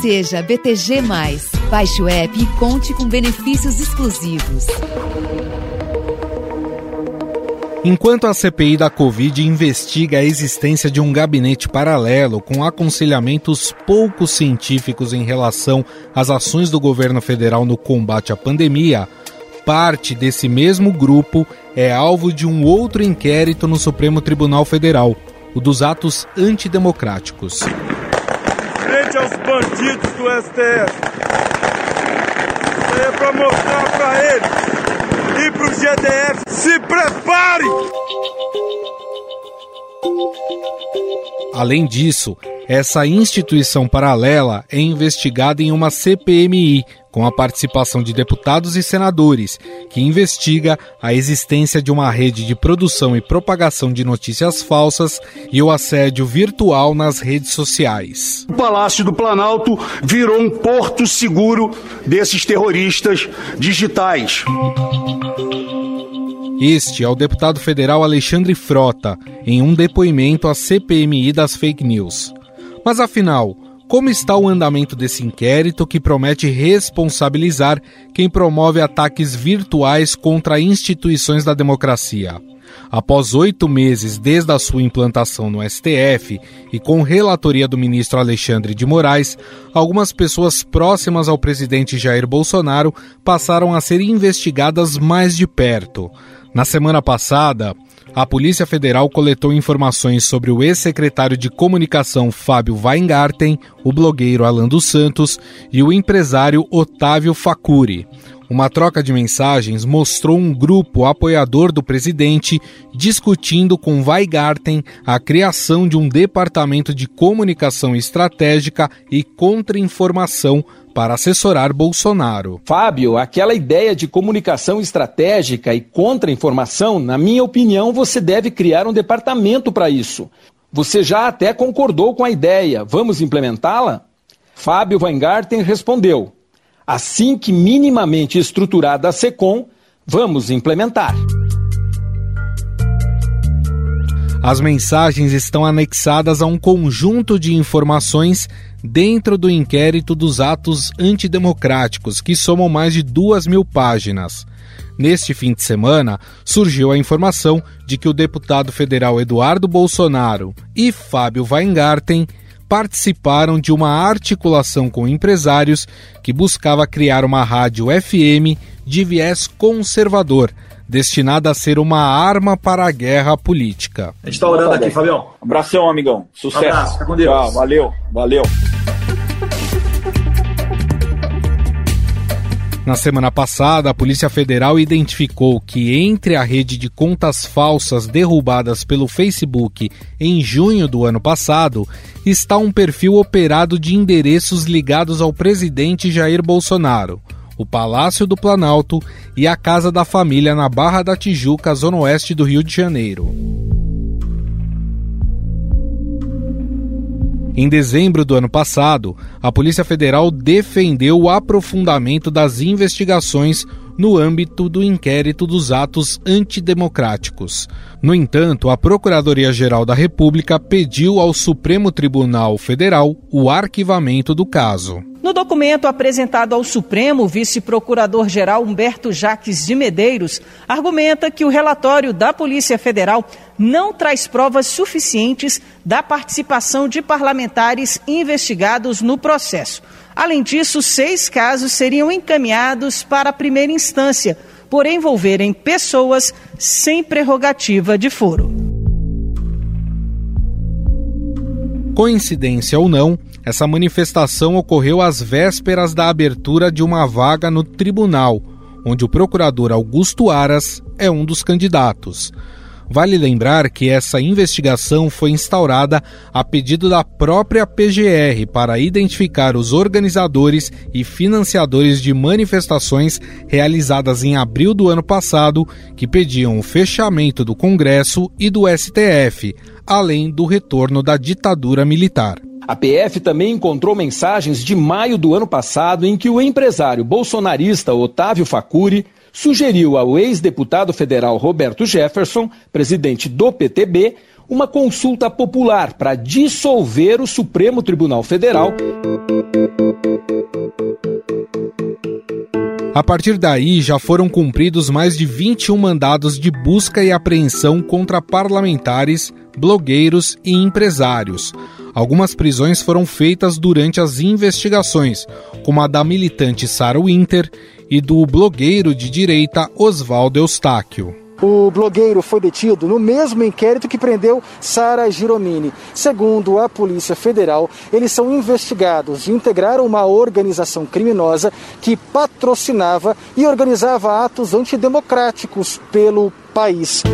Seja BTG. Baixe o app e conte com benefícios exclusivos. Enquanto a CPI da Covid investiga a existência de um gabinete paralelo com aconselhamentos pouco científicos em relação às ações do governo federal no combate à pandemia, parte desse mesmo grupo é alvo de um outro inquérito no Supremo Tribunal Federal, o dos atos antidemocráticos. Aos bandidos do STF. Isso é para mostrar para eles e para o GDF. Se prepare! Além disso, essa instituição paralela é investigada em uma CPMI, com a participação de deputados e senadores, que investiga a existência de uma rede de produção e propagação de notícias falsas e o assédio virtual nas redes sociais. O Palácio do Planalto virou um porto seguro desses terroristas digitais. Este é o deputado federal Alexandre Frota, em um depoimento à CPMI das fake news. Mas afinal, como está o andamento desse inquérito que promete responsabilizar quem promove ataques virtuais contra instituições da democracia? Após oito meses desde a sua implantação no STF e com relatoria do ministro Alexandre de Moraes, algumas pessoas próximas ao presidente Jair Bolsonaro passaram a ser investigadas mais de perto. Na semana passada, a Polícia Federal coletou informações sobre o ex-secretário de Comunicação Fábio Weingarten, o blogueiro Alan dos Santos e o empresário Otávio Facuri. Uma troca de mensagens mostrou um grupo apoiador do presidente discutindo com Weigarten a criação de um departamento de comunicação estratégica e contra-informação para assessorar Bolsonaro. Fábio, aquela ideia de comunicação estratégica e contra-informação, na minha opinião, você deve criar um departamento para isso. Você já até concordou com a ideia, vamos implementá-la? Fábio Weingarten respondeu: assim que minimamente estruturada a SECOM, vamos implementar. As mensagens estão anexadas a um conjunto de informações dentro do inquérito dos atos antidemocráticos, que somam mais de duas mil páginas. Neste fim de semana, surgiu a informação de que o deputado federal Eduardo Bolsonaro e Fábio Weingarten participaram de uma articulação com empresários que buscava criar uma rádio FM de viés conservador, destinada a ser uma arma para a guerra política. A gente está orando aqui, Fabião. Abração, amigão. Sucesso. Abraço, com Deus. Tchau, valeu, valeu. Na semana passada, a Polícia Federal identificou que entre a rede de contas falsas derrubadas pelo Facebook em junho do ano passado está um perfil operado de endereços ligados ao presidente Jair Bolsonaro, o Palácio do Planalto e a Casa da Família na Barra da Tijuca, zona oeste do Rio de Janeiro. Em dezembro do ano passado, a Polícia Federal defendeu o aprofundamento das investigações no âmbito do inquérito dos atos antidemocráticos. No entanto, a Procuradoria-Geral da República pediu ao Supremo Tribunal Federal o arquivamento do caso. No documento apresentado ao Supremo, o vice-procurador-geral Humberto Jaques de Medeiros argumenta que o relatório da Polícia Federal não traz provas suficientes da participação de parlamentares investigados no processo. Além disso, seis casos seriam encaminhados para a primeira instância, por envolverem pessoas sem prerrogativa de foro. Coincidência ou não, essa manifestação ocorreu às vésperas da abertura de uma vaga no tribunal, onde o procurador Augusto Aras é um dos candidatos. Vale lembrar que essa investigação foi instaurada a pedido da própria PGR para identificar os organizadores e financiadores de manifestações realizadas em abril do ano passado que pediam o fechamento do Congresso e do STF, além do retorno da ditadura militar. A PF também encontrou mensagens de maio do ano passado em que o empresário bolsonarista Otávio Facuri sugeriu ao ex-deputado federal Roberto Jefferson, presidente do PTB, uma consulta popular para dissolver o Supremo Tribunal Federal. A partir daí, já foram cumpridos mais de 21 mandados de busca e apreensão contra parlamentares, blogueiros e empresários. Algumas prisões foram feitas durante as investigações, como a da militante Sarah Winter e do blogueiro de direita Oswaldo Eustáquio. O blogueiro foi detido no mesmo inquérito que prendeu Sara Giromini. Segundo a Polícia Federal, eles são investigados de integrar uma organização criminosa que patrocinava e organizava atos antidemocráticos pelo país.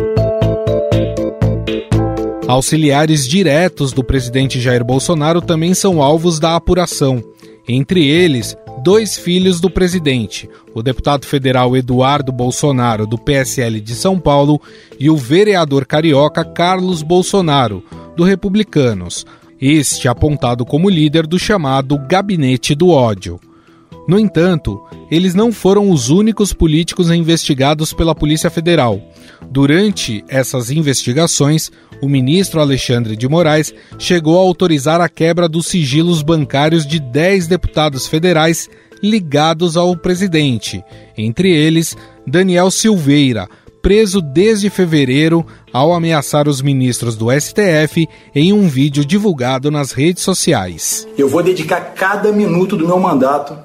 Auxiliares diretos do presidente Jair Bolsonaro também são alvos da apuração. Entre eles, dois filhos do presidente, o deputado federal Eduardo Bolsonaro, do PSL de São Paulo, e o vereador carioca Carlos Bolsonaro, do Republicanos, este apontado como líder do chamado Gabinete do Ódio. No entanto, eles não foram os únicos políticos investigados pela Polícia Federal. Durante essas investigações, o ministro Alexandre de Moraes chegou a autorizar a quebra dos sigilos bancários de 10 deputados federais ligados ao presidente, entre eles Daniel Silveira, preso desde fevereiro ao ameaçar os ministros do STF em um vídeo divulgado nas redes sociais. Eu vou dedicar cada minuto do meu mandato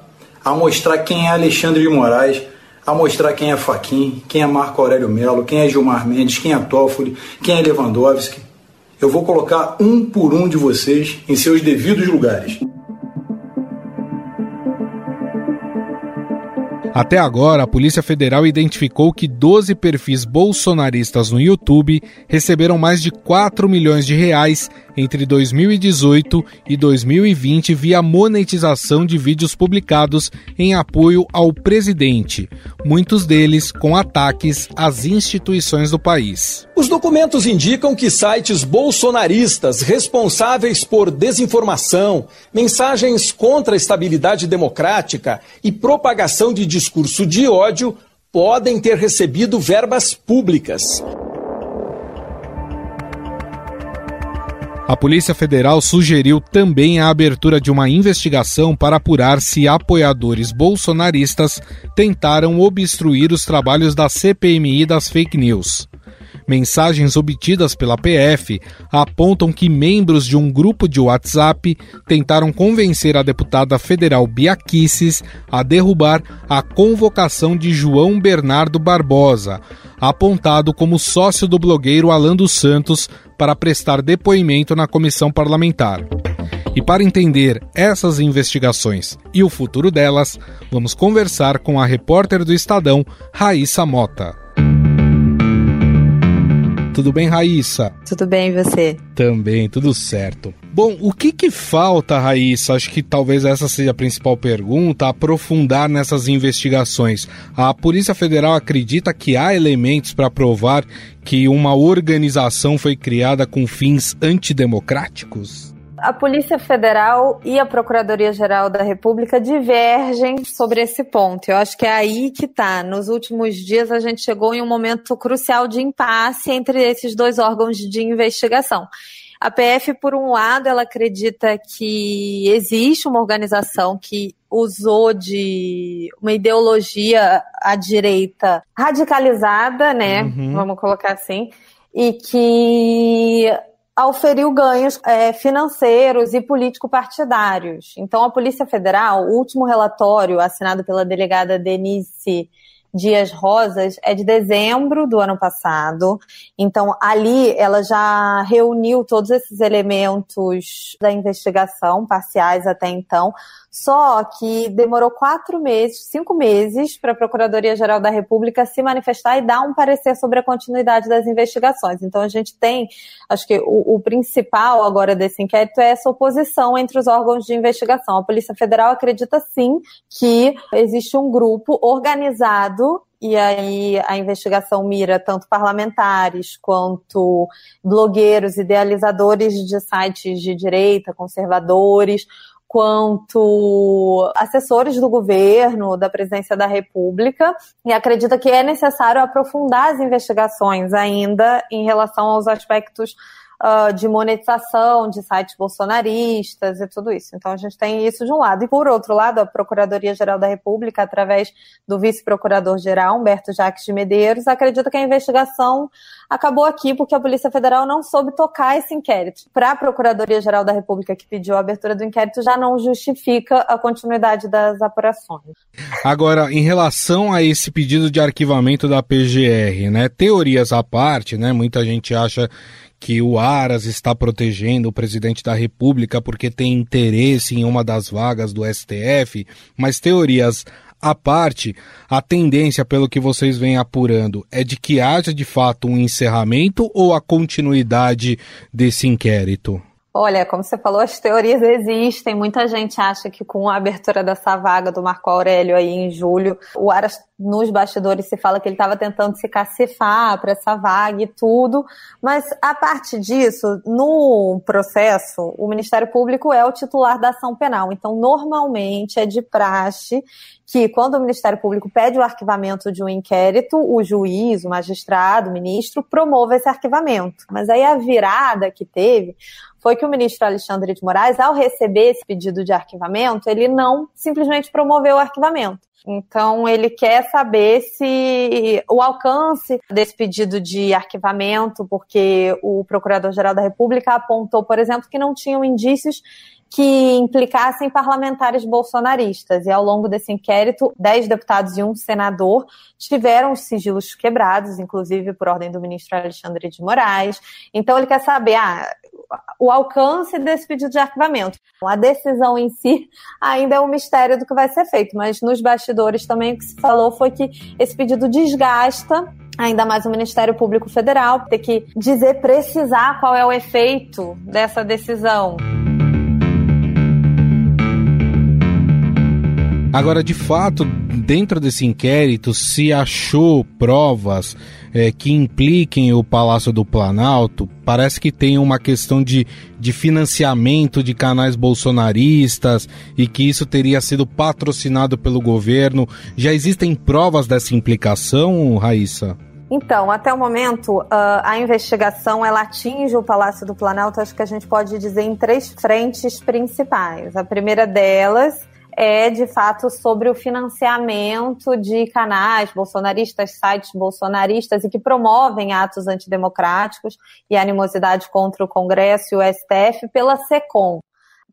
a mostrar quem é Alexandre de Moraes, a mostrar quem é Faquim, quem é Marco Aurélio Melo, quem é Gilmar Mendes, quem é Toffoli, quem é Lewandowski. Eu vou colocar um por um de vocês em seus devidos lugares. Até agora, a Polícia Federal identificou que 12 perfis bolsonaristas no YouTube receberam mais de 4 milhões de reais entre 2018 e 2020 via monetização de vídeos publicados em apoio ao presidente, muitos deles com ataques às instituições do país. Os documentos indicam que sites bolsonaristas responsáveis por desinformação, mensagens contra a estabilidade democrática e propagação de discurso de ódio podem ter recebido verbas públicas. A Polícia Federal sugeriu também a abertura de uma investigação para apurar se apoiadores bolsonaristas tentaram obstruir os trabalhos da CPMI das fake news. Mensagens obtidas pela PF apontam que membros de um grupo de WhatsApp tentaram convencer a deputada federal Bia Kicis a derrubar a convocação de João Bernardo Barbosa, apontado como sócio do blogueiro Alan dos Santos para prestar depoimento na comissão parlamentar. E para entender essas investigações e o futuro delas, vamos conversar com a repórter do Estadão, Raíssa Mota. Tudo bem, Raíssa? Tudo bem, e você? Também, tudo certo. Bom, o que que falta, Raíssa? Acho que talvez essa seja a principal pergunta, aprofundar nessas investigações. A Polícia Federal acredita que há elementos para provar que uma organização foi criada com fins antidemocráticos? A Polícia Federal e a Procuradoria-Geral da República divergem sobre esse ponto. Eu acho que é aí que está. Nos últimos dias, a gente chegou em um momento crucial de impasse entre esses dois órgãos de investigação. A PF, por um lado, ela acredita que existe uma organização que usou de uma ideologia à direita radicalizada, né? Uhum. Vamos colocar assim, e que auferiu ganhos é, financeiros e político-partidários. Então, a Polícia Federal, o último relatório assinado pela delegada Denise Dias Rosas é de dezembro do ano passado. Então, ali ela já reuniu todos esses elementos da investigação, parciais até então, só que demorou quatro meses, cinco meses, para a Procuradoria-Geral da República se manifestar e dar um parecer sobre a continuidade das investigações. Então, a gente tem, acho que o, o principal agora desse inquérito é essa oposição entre os órgãos de investigação. A Polícia Federal acredita sim que existe um grupo organizado e aí a investigação mira tanto parlamentares quanto blogueiros, idealizadores de sites de direita, conservadores, quanto assessores do governo, da presidência da República, e acredita que é necessário aprofundar as investigações ainda em relação aos aspectos uh, de monetização de sites bolsonaristas e tudo isso. Então a gente tem isso de um lado. E por outro lado, a Procuradoria-Geral da República, através do vice-procurador-geral, Humberto Jacques de Medeiros, acredita que a investigação acabou aqui porque a Polícia Federal não soube tocar esse inquérito. Para a Procuradoria-Geral da República, que pediu a abertura do inquérito, já não justifica a continuidade das apurações. Agora, em relação a esse pedido de arquivamento da PGR, né, teorias à parte, né, muita gente acha que o Aras está protegendo o presidente da República porque tem interesse em uma das vagas do STF, mas teorias à parte, a tendência, pelo que vocês vêm apurando, é de que haja de fato um encerramento ou a continuidade desse inquérito? Olha, como você falou, as teorias existem. Muita gente acha que com a abertura dessa vaga do Marco Aurélio aí em julho, o Aras nos bastidores se fala que ele estava tentando se cacifar para essa vaga e tudo. Mas a parte disso, no processo, o Ministério Público é o titular da ação penal. Então, normalmente é de praxe que quando o Ministério Público pede o arquivamento de um inquérito, o juiz, o magistrado, o ministro promova esse arquivamento. Mas aí a virada que teve foi que o ministro Alexandre de Moraes, ao receber esse pedido de arquivamento, ele não simplesmente promoveu o arquivamento. Então, ele quer saber se o alcance desse pedido de arquivamento, porque o Procurador-Geral da República apontou, por exemplo, que não tinham indícios que implicassem parlamentares bolsonaristas. E ao longo desse inquérito, dez deputados e um senador tiveram os sigilos quebrados, inclusive por ordem do ministro Alexandre de Moraes. Então ele quer saber ah, o alcance desse pedido de arquivamento. A decisão em si ainda é um mistério do que vai ser feito, mas nos bastidores também o que se falou foi que esse pedido desgasta ainda mais o Ministério Público Federal, ter que dizer, precisar qual é o efeito dessa decisão. Agora, de fato, dentro desse inquérito, se achou provas é, que impliquem o Palácio do Planalto, parece que tem uma questão de, de financiamento de canais bolsonaristas e que isso teria sido patrocinado pelo governo. Já existem provas dessa implicação, Raíssa? Então, até o momento, a investigação ela atinge o Palácio do Planalto, acho que a gente pode dizer, em três frentes principais. A primeira delas é de fato sobre o financiamento de canais bolsonaristas, sites bolsonaristas e que promovem atos antidemocráticos e animosidade contra o Congresso e o STF pela SECOM.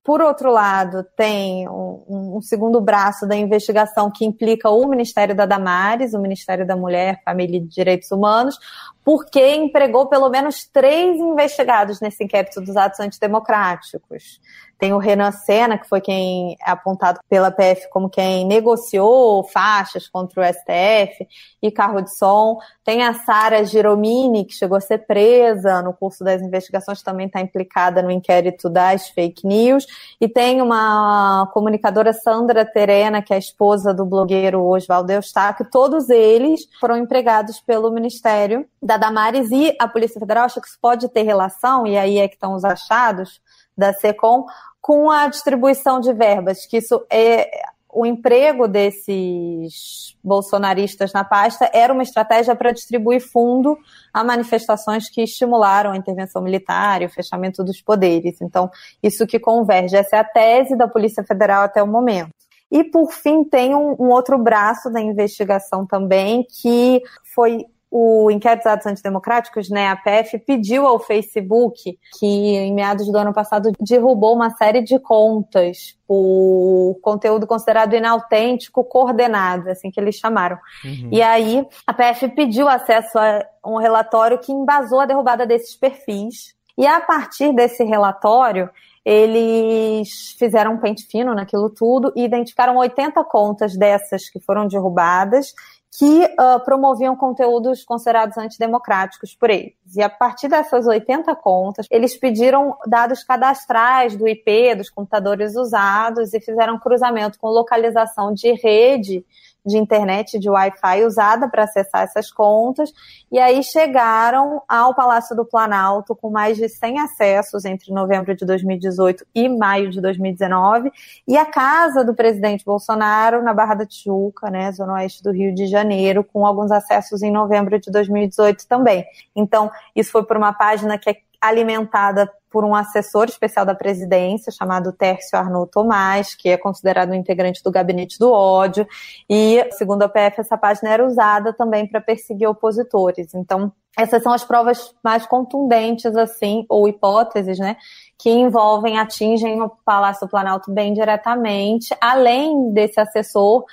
Por outro lado, tem um, um, segundo braço da investigação que implica o Ministério da Damares, o Ministério da Mulher, Família e Direitos Humanos, porque empregou pelo menos três investigados nesse inquérito dos atos antidemocráticos. Tem o Renan Senna, que foi quem é apontado pela PF como quem negociou faixas contra o STF e carro de som. Tem a Sara Giromini, que chegou a ser presa no curso das investigações, também está implicada no inquérito das fake news. E tem uma comunicadora, Sandra Terena, que é a esposa do blogueiro Oswaldo Eustáquio. Todos eles foram empregados pelo Ministério da Damares e a Polícia Federal. Acho que isso pode ter relação, e aí é que estão os achados da SECOM, com a distribuição de verbas, que isso é o emprego desses bolsonaristas na pasta era uma estratégia para distribuir fundo a manifestações que estimularam a intervenção militar e o fechamento dos poderes. Então, isso que converge. Essa é a tese da Polícia Federal até o momento. E, por fim, tem um, um outro braço da investigação também, que foi o Inquérito dos Atos Antidemocráticos, né, a PF, pediu ao Facebook, que em meados do ano passado derrubou uma série de contas por conteúdo considerado inautêntico coordenado, assim que eles chamaram. Uhum. E aí a PF pediu acesso a um relatório que embasou a derrubada desses perfis. E a partir desse relatório, eles fizeram um pente fino naquilo tudo e identificaram 80 contas dessas que foram derrubadas que uh, promoviam conteúdos considerados antidemocráticos por eles. E a partir dessas 80 contas, eles pediram dados cadastrais do IP dos computadores usados e fizeram cruzamento com localização de rede de internet, de Wi-Fi usada para acessar essas contas, e aí chegaram ao Palácio do Planalto com mais de 100 acessos entre novembro de 2018 e maio de 2019, e a casa do presidente Bolsonaro na Barra da Tijuca, né, zona oeste do Rio de Janeiro, com alguns acessos em novembro de 2018 também. Então, isso foi por uma página que é alimentada por um assessor especial da presidência chamado Tércio Arnaud Tomás, que é considerado um integrante do gabinete do ódio, e, segundo a PF, essa página era usada também para perseguir opositores. Então, essas são as provas mais contundentes, assim, ou hipóteses, né, que envolvem, atingem o Palácio do Planalto bem diretamente, além desse assessor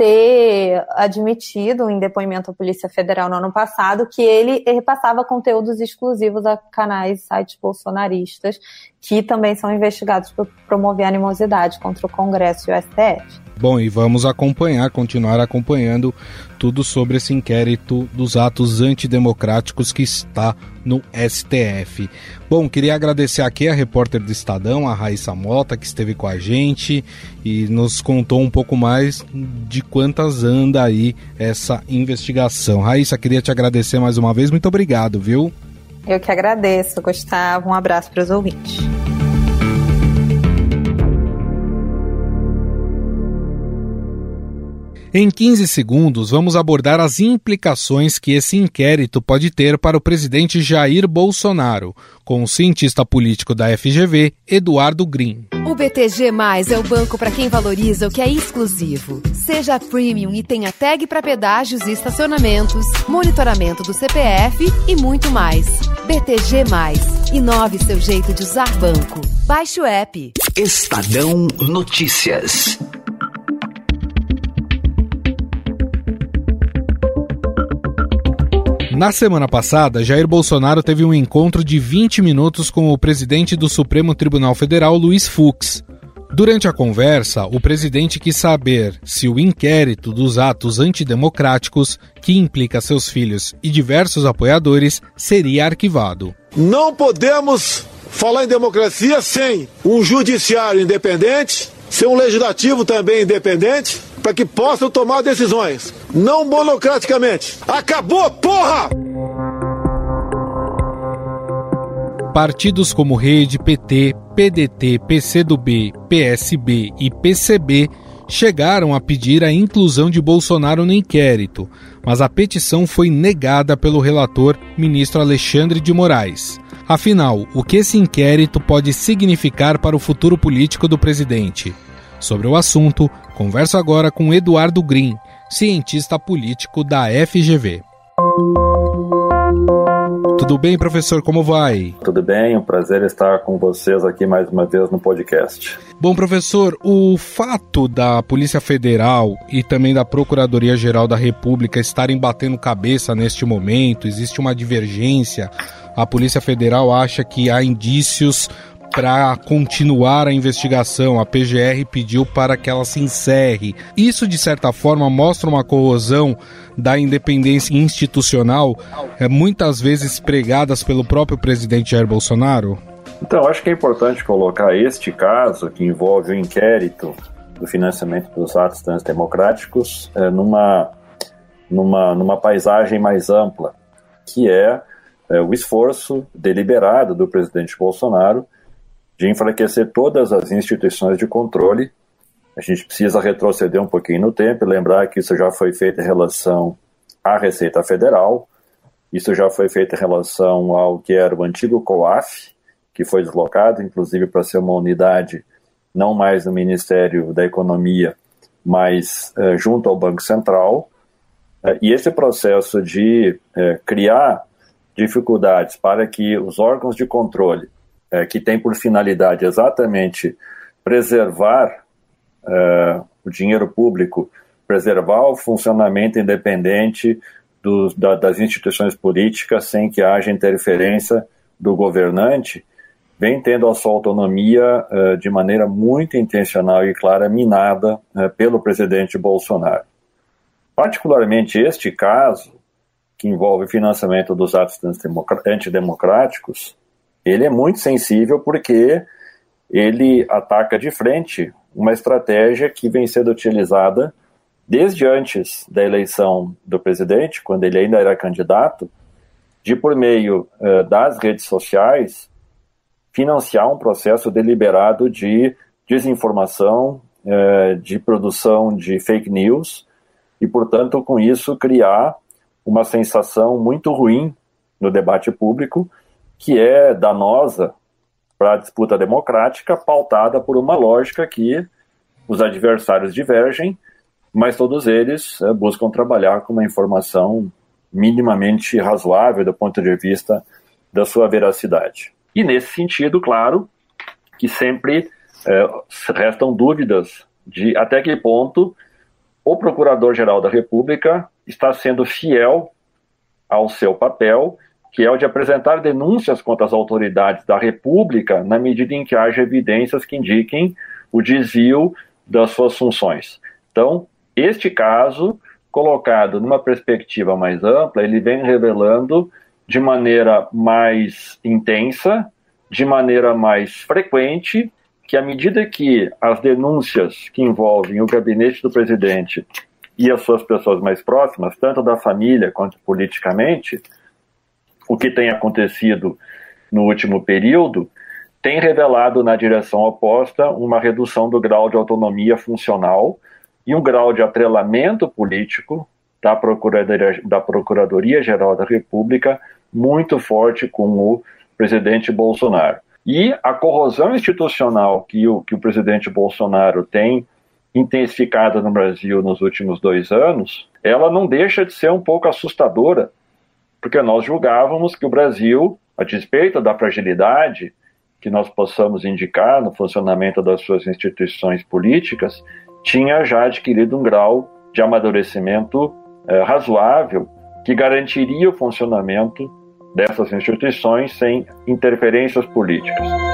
ter admitido em depoimento à Polícia Federal no ano passado que ele repassava conteúdos exclusivos a canais e sites bolsonaristas que também são investigados por promover animosidade contra o Congresso e o STF. Bom, e vamos acompanhar, continuar acompanhando tudo sobre esse inquérito dos atos antidemocráticos que está no STF. Bom, queria agradecer aqui a repórter do Estadão, a Raíssa Mota, que esteve com a gente e nos contou um pouco mais de quantas anda aí essa investigação. Raíssa, queria te agradecer mais uma vez, muito obrigado, viu? Eu que agradeço, Gustavo. Um abraço para os ouvintes. Em 15 segundos, vamos abordar as implicações que esse inquérito pode ter para o presidente Jair Bolsonaro, com o cientista político da FGV, Eduardo Green. O BTG é o banco para quem valoriza o que é exclusivo. Seja premium e tenha tag para pedágios e estacionamentos, monitoramento do CPF e muito mais. BTG, inove seu jeito de usar banco. Baixe o app. Estadão Notícias. Na semana passada, Jair Bolsonaro teve um encontro de 20 minutos com o presidente do Supremo Tribunal Federal, Luiz Fux. Durante a conversa, o presidente quis saber se o inquérito dos atos antidemocráticos, que implica seus filhos e diversos apoiadores, seria arquivado. Não podemos falar em democracia sem um judiciário independente, sem um legislativo também independente para que possam tomar decisões, não monocraticamente. Acabou, porra! Partidos como Rede, PT, PDT, PCdoB, PSB e PCB chegaram a pedir a inclusão de Bolsonaro no inquérito, mas a petição foi negada pelo relator, ministro Alexandre de Moraes. Afinal, o que esse inquérito pode significar para o futuro político do presidente? Sobre o assunto, converso agora com Eduardo Green, cientista político da FGV. Tudo bem, professor? Como vai? Tudo bem, um prazer estar com vocês aqui mais uma vez no podcast. Bom, professor, o fato da Polícia Federal e também da Procuradoria-Geral da República estarem batendo cabeça neste momento, existe uma divergência. A Polícia Federal acha que há indícios para continuar a investigação. A PGR pediu para que ela se encerre. Isso, de certa forma, mostra uma corrosão da independência institucional, é, muitas vezes pregadas pelo próprio presidente Jair Bolsonaro? Então, acho que é importante colocar este caso, que envolve o inquérito do financiamento dos atos democráticos, é, numa, numa, numa paisagem mais ampla, que é, é o esforço deliberado do presidente Bolsonaro de enfraquecer todas as instituições de controle. A gente precisa retroceder um pouquinho no tempo e lembrar que isso já foi feito em relação à Receita Federal, isso já foi feito em relação ao que era o antigo COAF, que foi deslocado, inclusive, para ser uma unidade não mais no Ministério da Economia, mas eh, junto ao Banco Central. Eh, e esse processo de eh, criar dificuldades para que os órgãos de controle é, que tem por finalidade exatamente preservar é, o dinheiro público, preservar o funcionamento independente dos, da, das instituições políticas sem que haja interferência do governante, vem tendo a sua autonomia é, de maneira muito intencional e clara minada é, pelo presidente Bolsonaro. Particularmente este caso, que envolve financiamento dos atos antidemocráticos, ele é muito sensível porque ele ataca de frente uma estratégia que vem sendo utilizada desde antes da eleição do presidente, quando ele ainda era candidato, de por meio uh, das redes sociais financiar um processo deliberado de desinformação, uh, de produção de fake news e, portanto, com isso criar uma sensação muito ruim no debate público que é danosa para a disputa democrática, pautada por uma lógica que os adversários divergem, mas todos eles é, buscam trabalhar com uma informação minimamente razoável do ponto de vista da sua veracidade. E nesse sentido, claro, que sempre é, restam dúvidas de até que ponto o Procurador-Geral da República está sendo fiel ao seu papel, que é o de apresentar denúncias contra as autoridades da República na medida em que haja evidências que indiquem o desvio das suas funções. Então, este caso, colocado numa perspectiva mais ampla, ele vem revelando de maneira mais intensa, de maneira mais frequente, que à medida que as denúncias que envolvem o gabinete do presidente e as suas pessoas mais próximas, tanto da família quanto politicamente, o que tem acontecido no último período, tem revelado na direção oposta uma redução do grau de autonomia funcional e um grau de atrelamento político da Procuradoria, da Procuradoria Geral da República muito forte com o presidente Bolsonaro. E a corrosão institucional que o, que o presidente Bolsonaro tem intensificado no Brasil nos últimos dois anos, ela não deixa de ser um pouco assustadora, porque nós julgávamos que o Brasil, a despeito da fragilidade que nós possamos indicar no funcionamento das suas instituições políticas, tinha já adquirido um grau de amadurecimento é, razoável que garantiria o funcionamento dessas instituições sem interferências políticas.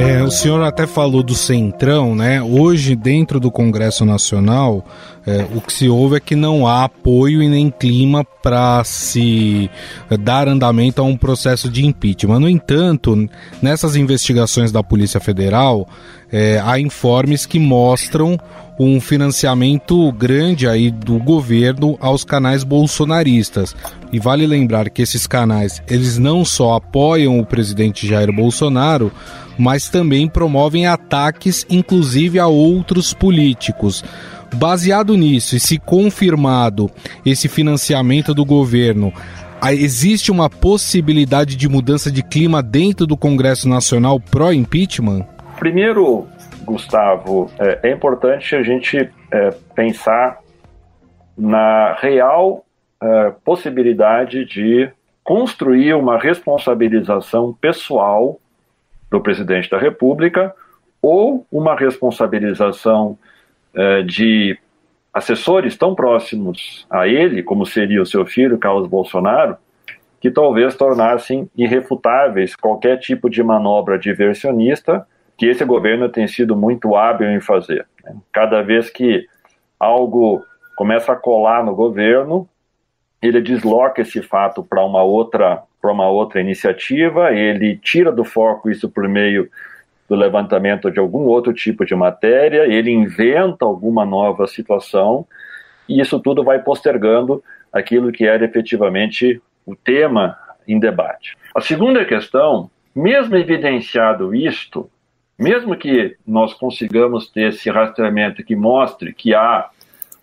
É, o senhor até falou do Centrão, né? Hoje, dentro do Congresso Nacional, é, o que se ouve é que não há apoio e nem clima para se dar andamento a um processo de impeachment. No entanto, nessas investigações da Polícia Federal, é, há informes que mostram um financiamento grande aí do governo aos canais bolsonaristas. E vale lembrar que esses canais, eles não só apoiam o presidente Jair Bolsonaro, mas também promovem ataques inclusive a outros políticos. Baseado nisso e se confirmado esse financiamento do governo, existe uma possibilidade de mudança de clima dentro do Congresso Nacional pró-impeachment? Primeiro, Gustavo, é, é importante a gente é, pensar na real é, possibilidade de construir uma responsabilização pessoal do presidente da República ou uma responsabilização é, de assessores tão próximos a ele, como seria o seu filho, Carlos Bolsonaro, que talvez tornassem irrefutáveis qualquer tipo de manobra diversionista que esse governo tem sido muito hábil em fazer. Né? Cada vez que algo começa a colar no governo, ele desloca esse fato para uma outra para uma outra iniciativa, ele tira do foco isso por meio do levantamento de algum outro tipo de matéria, ele inventa alguma nova situação e isso tudo vai postergando aquilo que era efetivamente o tema em debate. A segunda questão, mesmo evidenciado isto, mesmo que nós consigamos ter esse rastreamento que mostre que há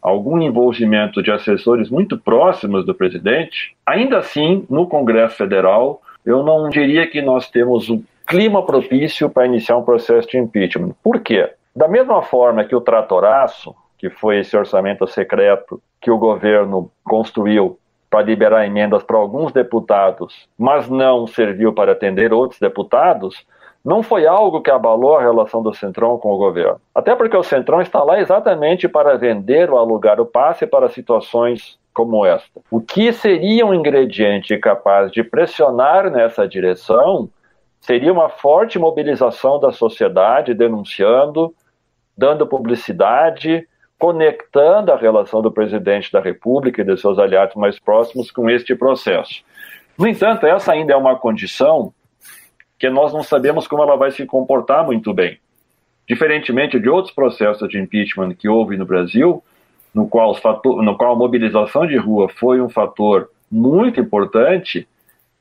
algum envolvimento de assessores muito próximos do presidente, ainda assim, no Congresso Federal, eu não diria que nós temos um clima propício para iniciar um processo de impeachment. Por quê? Da mesma forma que o tratoraço, que foi esse orçamento secreto que o governo construiu para liberar emendas para alguns deputados, mas não serviu para atender outros deputados, não foi algo que abalou a relação do Centrão com o governo. Até porque o Centrão está lá exatamente para vender ou alugar o passe para situações como esta. O que seria um ingrediente capaz de pressionar nessa direção seria uma forte mobilização da sociedade denunciando, dando publicidade, conectando a relação do presidente da República e de seus aliados mais próximos com este processo. No entanto, essa ainda é uma condição que nós não sabemos como ela vai se comportar muito bem. Diferentemente de outros processos de impeachment que houve no Brasil, no qual, fator, no qual a mobilização de rua foi um fator muito importante,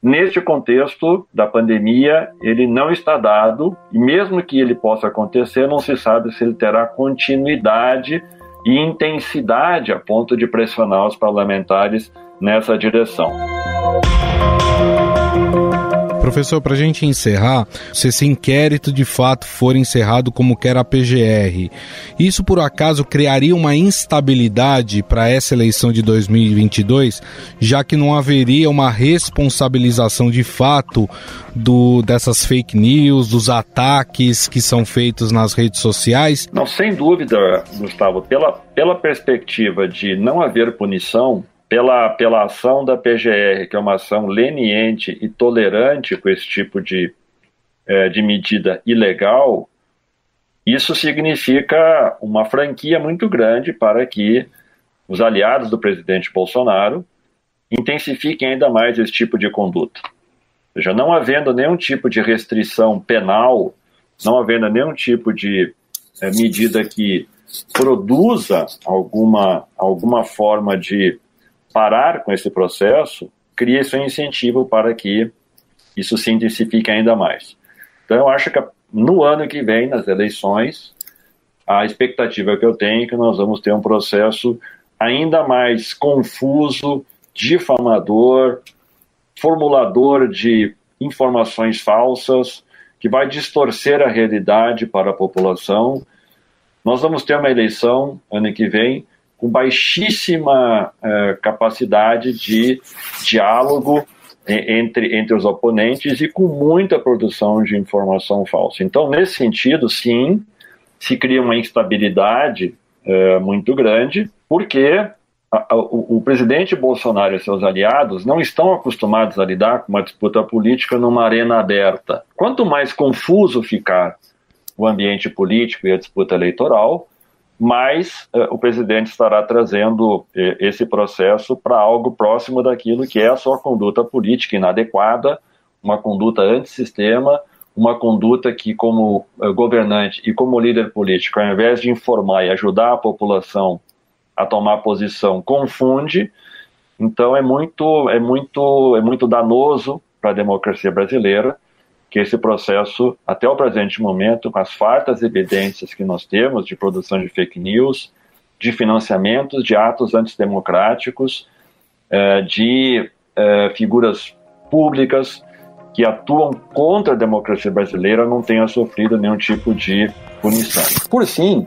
neste contexto da pandemia, ele não está dado, e mesmo que ele possa acontecer, não se sabe se ele terá continuidade e intensidade a ponto de pressionar os parlamentares nessa direção. Professor, para a gente encerrar, se esse inquérito de fato for encerrado como quer a PGR, isso por acaso criaria uma instabilidade para essa eleição de 2022, já que não haveria uma responsabilização de fato do, dessas fake news, dos ataques que são feitos nas redes sociais? Não, sem dúvida, Gustavo, pela, pela perspectiva de não haver punição, pela, pela ação da PGR, que é uma ação leniente e tolerante com esse tipo de, é, de medida ilegal, isso significa uma franquia muito grande para que os aliados do presidente Bolsonaro intensifiquem ainda mais esse tipo de conduta. Ou seja, não havendo nenhum tipo de restrição penal, não havendo nenhum tipo de é, medida que produza alguma, alguma forma de parar com esse processo, cria esse incentivo para que isso se intensifique ainda mais. Então, eu acho que no ano que vem, nas eleições, a expectativa que eu tenho é que nós vamos ter um processo ainda mais confuso, difamador, formulador de informações falsas, que vai distorcer a realidade para a população. Nós vamos ter uma eleição ano que vem com baixíssima uh, capacidade de diálogo entre, entre os oponentes e com muita produção de informação falsa. Então, nesse sentido, sim, se cria uma instabilidade uh, muito grande, porque a, a, o, o, presidente Bolsonaro e seus aliados não estão acostumados a lidar com uma disputa política numa arena aberta. Quanto mais confuso ficar o ambiente político e a disputa eleitoral, mas uh, o presidente estará trazendo uh, esse processo para algo próximo daquilo que é a sua conduta política inadequada, uma conduta antissistema, uma conduta que, como uh, governante e como líder político, ao invés de informar e ajudar a população a tomar posição, confunde. Então é muito, é muito, é muito danoso para a democracia brasileira que esse processo, até o presente momento, com as fartas evidências que nós temos de produção de fake news, de financiamentos de atos antidemocráticos, eh, de eh, figuras públicas que atuam contra a democracia brasileira, não tenha sofrido nenhum tipo de punição. Por fim,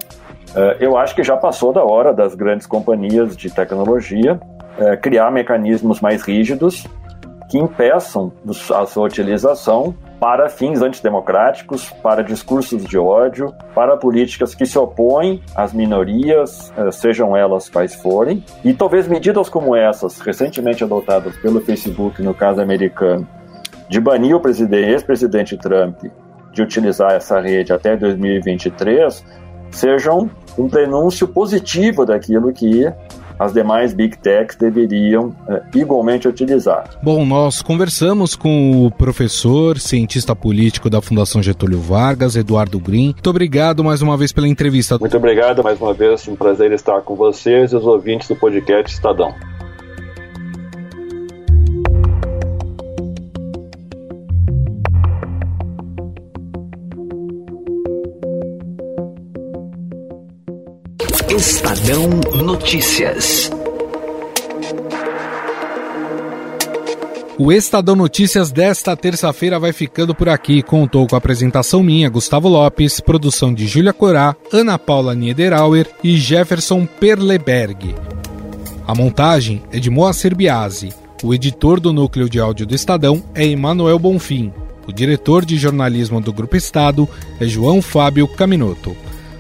eh, eu acho que já passou da hora das grandes companhias de tecnologia criar mecanismos mais rígidos que impeçam a sua utilização para fins antidemocráticos, para discursos de ódio, para políticas que se opõem às minorias, eh, sejam elas quais forem. E talvez medidas como essas, recentemente adotadas pelo Facebook no caso americano, de banir o ex-presidente Trump de utilizar essa rede até 2023, sejam um prenúncio positivo daquilo que as demais Big Techs deveriam é, igualmente utilizar. Bom, nós conversamos com o professor, cientista político da Fundação Getúlio Vargas, Eduardo Green. Muito obrigado mais uma vez pela entrevista. Muito obrigado mais uma vez, um prazer estar com vocês e os ouvintes do podcast Estadão. Estadão Notícias. O Estadão Notícias desta terça-feira vai ficando por aqui. Contou com a apresentação minha, Gustavo Lopes, produção de Júlia Corá, Ana Paula Niederauer e Jefferson Perleberg. A montagem é de Moacir Biasi. O editor do núcleo de áudio do Estadão é Emanuel Bonfim. O diretor de jornalismo do Grupo Estado é João Fábio Caminoto.